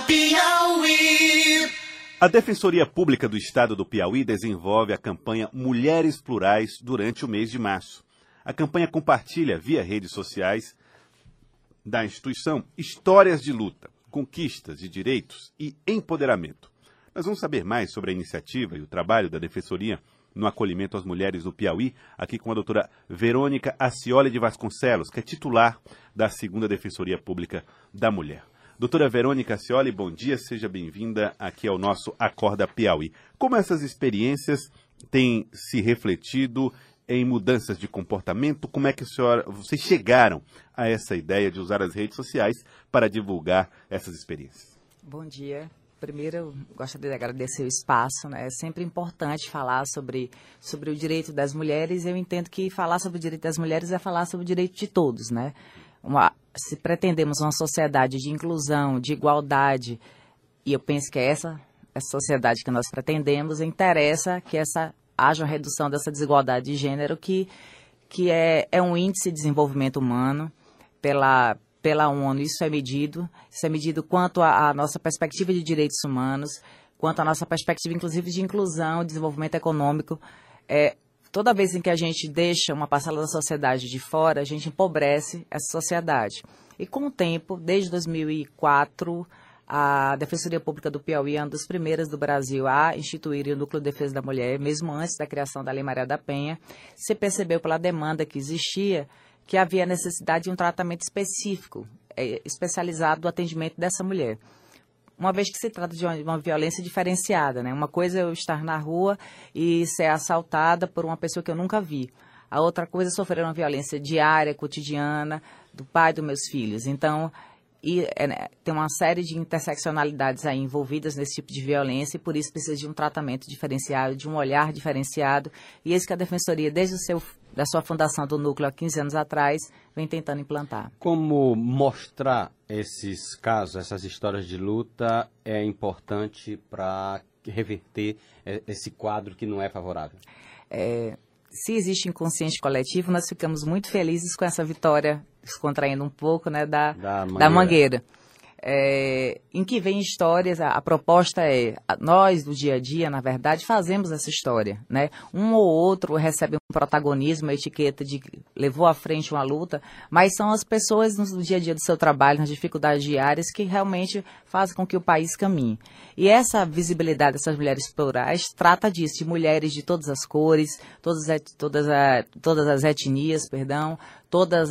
Piauí. A Defensoria Pública do Estado do Piauí desenvolve a campanha Mulheres Plurais durante o mês de março. A campanha compartilha via redes sociais da instituição histórias de luta, conquistas de direitos e empoderamento. Nós vamos saber mais sobre a iniciativa e o trabalho da Defensoria no acolhimento às mulheres no Piauí, aqui com a doutora Verônica Acioli de Vasconcelos, que é titular da segunda Defensoria Pública da Mulher. Doutora Verônica Acioli, bom dia, seja bem-vinda aqui ao nosso Acorda Piauí. Como essas experiências têm se refletido em mudanças de comportamento? Como é que senhora, vocês chegaram a essa ideia de usar as redes sociais para divulgar essas experiências? Bom dia. Primeiro, gostaria de agradecer o espaço. Né? É sempre importante falar sobre, sobre o direito das mulheres. Eu entendo que falar sobre o direito das mulheres é falar sobre o direito de todos. Né? Uma, se pretendemos uma sociedade de inclusão, de igualdade, e eu penso que é essa, essa sociedade que nós pretendemos, interessa que essa, haja uma redução dessa desigualdade de gênero, que, que é, é um índice de desenvolvimento humano pela, pela ONU, isso é medido, isso é medido quanto à nossa perspectiva de direitos humanos, quanto à nossa perspectiva, inclusive, de inclusão, desenvolvimento econômico. É, toda vez em que a gente deixa uma parcela da sociedade de fora, a gente empobrece essa sociedade. E com o tempo, desde 2004, a Defensoria Pública do Piauí é uma das primeiras do Brasil a instituir o Núcleo de Defesa da Mulher, mesmo antes da criação da Lei Maria da Penha. Se percebeu pela demanda que existia que havia necessidade de um tratamento específico, é, especializado do atendimento dessa mulher. Uma vez que se trata de uma, uma, violência diferenciada, né? Uma coisa é eu estar na rua e ser assaltada por uma pessoa que eu nunca vi. A outra coisa é sofrer uma violência diária, cotidiana, do pai dos meus filhos. Então, e, é, né, tem uma série de interseccionalidades aí envolvidas nesse tipo de violência e por isso precisa de um tratamento diferenciado, de um olhar diferenciado. E esse que a Defensoria, desde o seu da sua fundação do núcleo há 15 anos atrás, vem tentando implantar. Como mostrar esses casos, essas histórias de luta é importante para reverter esse quadro que não é favorável? É, se existe inconsciente coletivo, nós ficamos muito felizes com essa vitória, descontraindo um pouco né, da, da mangueira. Da mangueira é, em que vem histórias, a, a proposta é, a, nós do dia a dia, na verdade, fazemos essa história, né? Um ou outro recebe um protagonismo, a etiqueta de levou à frente uma luta, mas são as pessoas no dia a dia do seu trabalho, nas dificuldades diárias, que realmente fazem com que o país caminhe. E essa visibilidade dessas mulheres plurais trata disso, de mulheres de todas as cores, todas, todas, todas as etnias, perdão, todos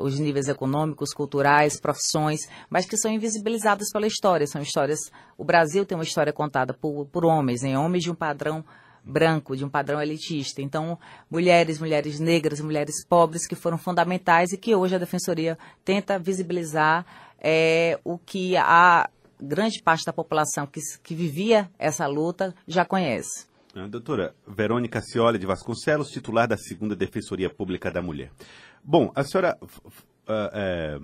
os níveis econômicos, culturais, profissões, mas que são invisibilizadas pela história. São histórias. O Brasil tem uma história contada por, por homens, em homens de um padrão branco, de um padrão elitista. Então, mulheres, mulheres negras, mulheres pobres que foram fundamentais e que hoje a Defensoria tenta visibilizar é, o que a grande parte da população que, que vivia essa luta já conhece. A doutora Verônica Cioli de Vasconcelos, titular da segunda Defensoria Pública da Mulher. Bom, a senhora uh, é,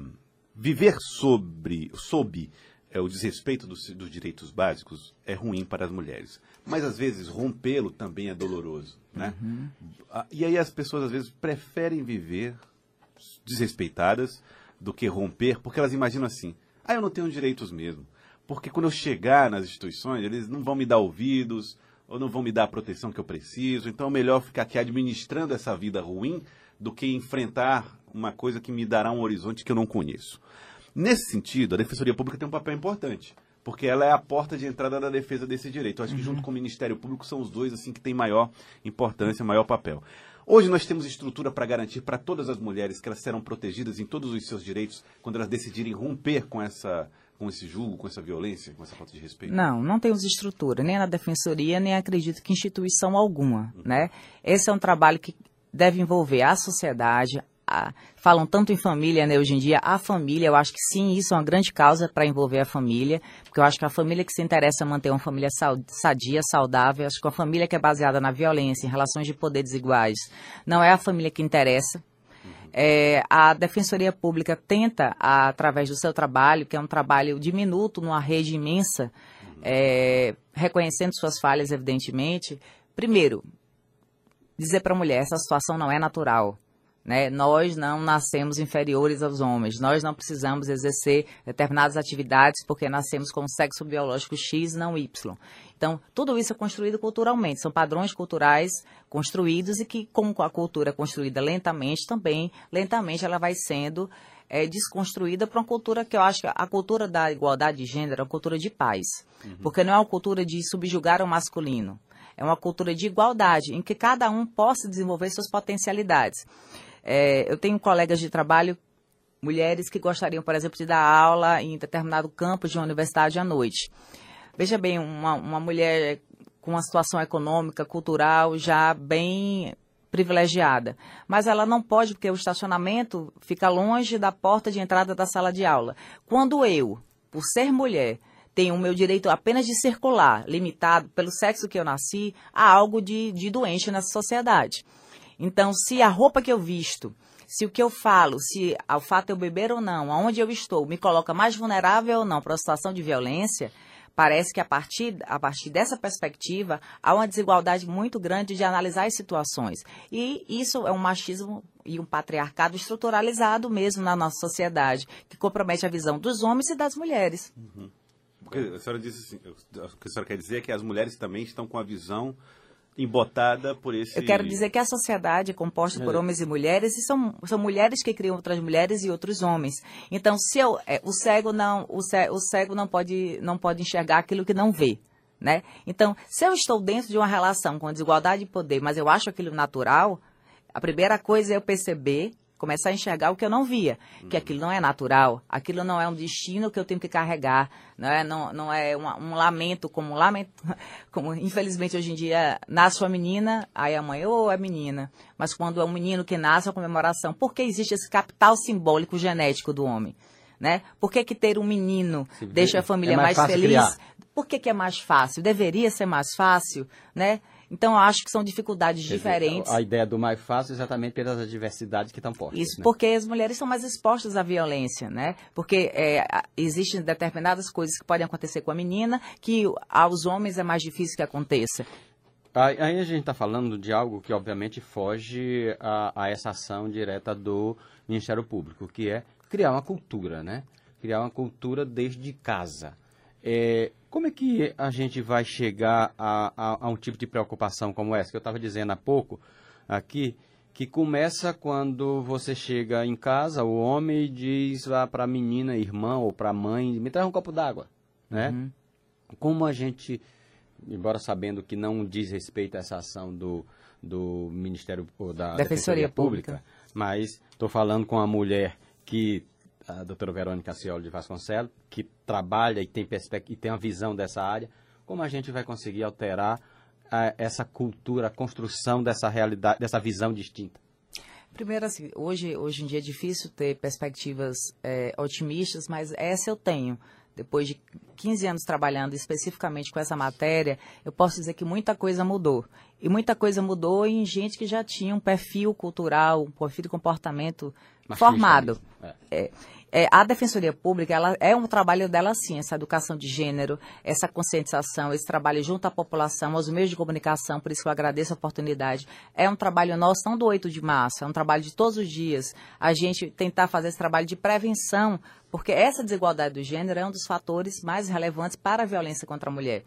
viver sobre, sob é, o desrespeito dos, dos, direitos básicos é ruim para as mulheres. Mas às vezes rompê-lo também é doloroso, né? Uhum. E aí as pessoas às vezes preferem viver desrespeitadas do que romper, porque elas imaginam assim: ah, eu não tenho direitos mesmo. Porque quando eu chegar nas instituições, eles não vão me dar ouvidos, ou não vão me dar a proteção que eu preciso. Então é melhor ficar aqui administrando essa vida ruim do que enfrentar uma coisa que me dará um horizonte que eu não conheço. Nesse sentido, a Defensoria Pública tem um papel importante, porque ela é a porta de entrada da defesa desse direito. Eu acho que uhum. junto com o Ministério Público são os dois assim que têm maior importância, maior papel. Hoje nós temos estrutura para garantir para todas as mulheres que elas serão protegidas em todos os seus direitos quando elas decidirem romper com essa com esse julgo, com essa violência, com essa falta de respeito? Não, não temos estrutura, nem na defensoria, nem acredito que instituição alguma, uhum. né? Esse é um trabalho que deve envolver a sociedade, a, falam tanto em família, né, hoje em dia, a família, eu acho que sim, isso é uma grande causa para envolver a família, porque eu acho que a família que se interessa manter uma família sadia, saudável, acho que uma família que é baseada na violência, em relações de poder desiguais, não é a família que interessa, é, a Defensoria Pública tenta, através do seu trabalho, que é um trabalho diminuto numa rede imensa, é, reconhecendo suas falhas, evidentemente, primeiro, dizer para a mulher, essa situação não é natural. Né? Nós não nascemos inferiores aos homens, nós não precisamos exercer determinadas atividades porque nascemos com sexo biológico X, não Y. Então, tudo isso é construído culturalmente, são padrões culturais construídos e que, como a cultura é construída lentamente, também, lentamente, ela vai sendo é, desconstruída para uma cultura que eu acho que a cultura da igualdade de gênero é uma cultura de paz. Uhum. Porque não é uma cultura de subjugar o masculino. É uma cultura de igualdade, em que cada um possa desenvolver suas potencialidades. É, eu tenho colegas de trabalho, mulheres que gostariam, por exemplo, de dar aula em determinado campus de uma universidade à noite. Veja bem, uma, uma mulher com uma situação econômica, cultural já bem privilegiada. Mas ela não pode, porque o estacionamento fica longe da porta de entrada da sala de aula. Quando eu, por ser mulher, tenho o meu direito apenas de circular, limitado pelo sexo que eu nasci, há algo de, de doente nessa sociedade. Então, se a roupa que eu visto, se o que eu falo, se o fato de eu beber ou não, aonde eu estou, me coloca mais vulnerável ou não para uma situação de violência, parece que a partir, a partir dessa perspectiva há uma desigualdade muito grande de analisar as situações. E isso é um machismo e um patriarcado estruturalizado mesmo na nossa sociedade, que compromete a visão dos homens e das mulheres. Uhum. A senhora disse assim, o que a senhora quer dizer é que as mulheres também estão com a visão embotada por esse. Eu quero dizer que a sociedade é composta por é. homens e mulheres e são, são mulheres que criam outras mulheres e outros homens. Então, se eu, é, o cego não o cego, o cego não pode não pode enxergar aquilo que não vê. Né? Então, se eu estou dentro de uma relação com desigualdade de poder, mas eu acho aquilo natural, a primeira coisa é eu perceber começar a enxergar o que eu não via, que aquilo não é natural, aquilo não é um destino que eu tenho que carregar, não é, não, não é um, um lamento como um lamento, como infelizmente hoje em dia nasce uma menina, aí a mãe, ou oh, é menina, mas quando é um menino que nasce, é uma comemoração. Por que existe esse capital simbólico genético do homem? Né? Por que, que ter um menino Sim, deixa a família é mais, mais feliz? Criar. Por que, que é mais fácil? Deveria ser mais fácil, né? Então, eu acho que são dificuldades Quer diferentes. Dizer, a ideia do mais fácil é exatamente pelas adversidades que estão postas. Isso, né? porque as mulheres são mais expostas à violência, né? Porque é, existem determinadas coisas que podem acontecer com a menina que aos homens é mais difícil que aconteça. Aí a gente está falando de algo que, obviamente, foge a, a essa ação direta do Ministério Público, que é criar uma cultura, né? Criar uma cultura desde casa. É, como é que a gente vai chegar a, a, a um tipo de preocupação como essa que eu estava dizendo há pouco aqui, que começa quando você chega em casa, o homem diz para a menina, irmã ou para a mãe, me traz um copo d'água, né? Uhum. Como a gente, embora sabendo que não diz respeito a essa ação do, do Ministério da Defensoria, Defensoria Pública, Pública, mas estou falando com a mulher que a doutora Verônica Ciolo de Vasconcelos, que trabalha e tem, e tem uma visão dessa área, como a gente vai conseguir alterar a, essa cultura, a construção dessa realidade, dessa visão distinta? Primeiro, assim, hoje, hoje em dia é difícil ter perspectivas é, otimistas, mas essa eu tenho. Depois de 15 anos trabalhando especificamente com essa matéria, eu posso dizer que muita coisa mudou. E muita coisa mudou em gente que já tinha um perfil cultural, um perfil de comportamento formado. É. É. É, a Defensoria Pública, ela é um trabalho dela sim, essa educação de gênero, essa conscientização, esse trabalho junto à população, aos meios de comunicação, por isso que eu agradeço a oportunidade. É um trabalho nosso, não do 8 de março, é um trabalho de todos os dias. A gente tentar fazer esse trabalho de prevenção, porque essa desigualdade do gênero é um dos fatores mais relevantes para a violência contra a mulher.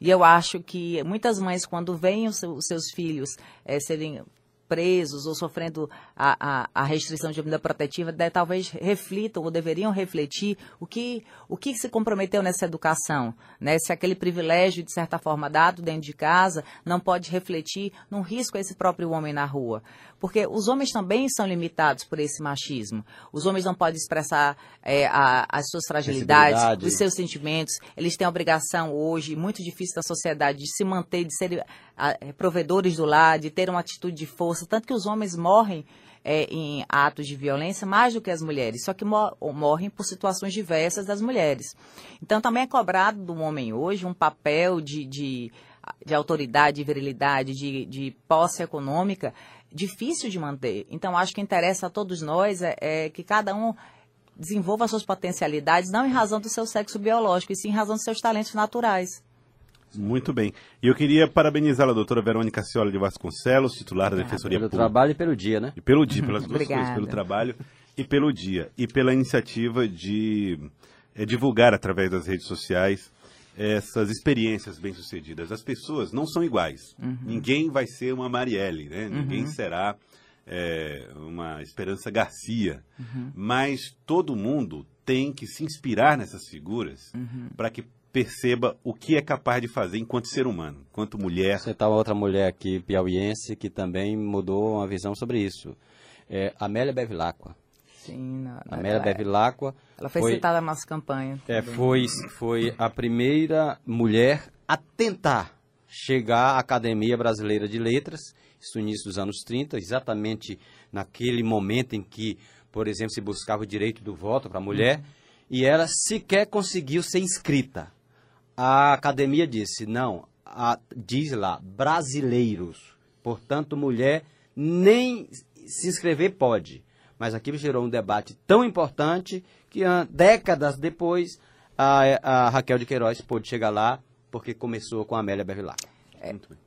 E eu acho que muitas mães, quando veem os seus filhos é, serem presos ou sofrendo a, a, a restrição de medida protetiva, de, talvez reflitam ou deveriam refletir o que, o que se comprometeu nessa educação. Né? Se aquele privilégio, de certa forma, dado dentro de casa, não pode refletir num risco a esse próprio homem na rua. Porque os homens também são limitados por esse machismo. Os homens não podem expressar é, a, as suas fragilidades, os seus sentimentos. Eles têm a obrigação hoje, muito difícil da sociedade, de se manter, de ser a, é, provedores do lar, de ter uma atitude de força. Tanto que os homens morrem é, em atos de violência mais do que as mulheres, só que morrem por situações diversas das mulheres. Então também é cobrado do homem hoje um papel de, de, de autoridade, de virilidade, de, de posse econômica difícil de manter. Então, acho que interessa a todos nós é, é que cada um desenvolva suas potencialidades, não em razão do seu sexo biológico, e sim em razão dos seus talentos naturais. Muito bem. E eu queria parabenizar a doutora Verônica Ciola de Vasconcelos, titular da Defensoria Pelo Pública. trabalho e pelo dia, né? E pelo dia, pelas duas coisas, pelo trabalho e pelo dia. E pela iniciativa de eh, divulgar através das redes sociais essas experiências bem-sucedidas. As pessoas não são iguais. Ninguém vai ser uma Marielle, né? Ninguém será eh, uma Esperança Garcia. Mas todo mundo tem que se inspirar nessas figuras para que perceba o que é capaz de fazer enquanto ser humano, enquanto mulher. Você tá uma outra mulher aqui, piauiense, que também mudou uma visão sobre isso. É, Amélia Bevilacqua. Sim, na- na- Amélia ela, Bevilacqua ela foi, citada na nossa campanha. É, foi, foi a primeira mulher a tentar chegar à Academia Brasileira de Letras, isso no início dos anos 30, exatamente naquele momento em que, por exemplo, se buscava o direito do voto para a mulher, e ela sequer conseguiu ser inscrita. A academia disse, não, a- diz lá, brasileiros, portanto, mulher nem se inscrever pode. Mas aquilo gerou um debate tão importante que décadas depois a, a Raquel de Queiroz pôde chegar lá porque começou com a Amélia Bevilacqua.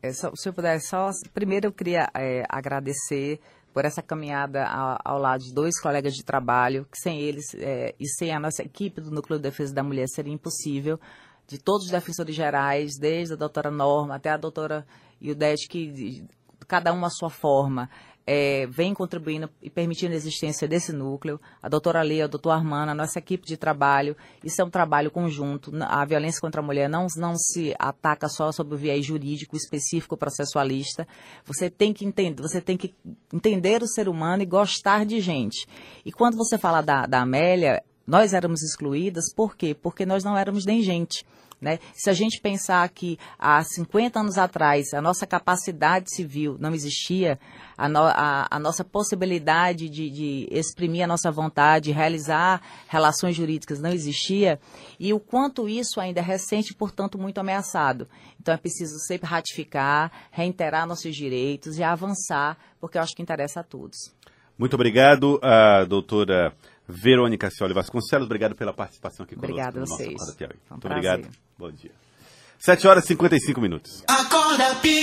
É, só- se eu puder, só primeiro eu queria é, agradecer por essa caminhada ao, ao lado de dois colegas de trabalho, que sem eles é, e sem a nossa equipe do Núcleo de Defesa da Mulher seria impossível, de todos os defensores gerais, desde a doutora Norma até a doutora Ildete, que cada um à sua forma, é, vem contribuindo e permitindo a existência desse núcleo. A doutora Leia, o doutor Armando, a nossa equipe de trabalho. Isso é um trabalho conjunto. A violência contra a mulher não, não se ataca só sob o viés jurídico específico processualista. Você tem que entender, você tem que entender o ser humano e gostar de gente. E quando você fala da, da Amélia, nós éramos excluídas, por quê? Porque nós não éramos nem gente. Né? Se a gente pensar que há 50 anos atrás a nossa capacidade civil não existia, a, no- a- a nossa possibilidade de, de exprimir a nossa vontade, realizar relações jurídicas não existia, e o quanto isso ainda é recente portanto, muito ameaçado. Então é preciso sempre ratificar, reiterar nossos direitos e avançar, porque eu acho que interessa a todos. Muito obrigado, a doutora Verônica Cioli Vasconcelos. Obrigado pela participação aqui conosco Obrigada a vocês. Acorda Piauí. Foi um Muito obrigado. prazer. Bom dia. 7 horas e 55 minutos. Acorda, Pia.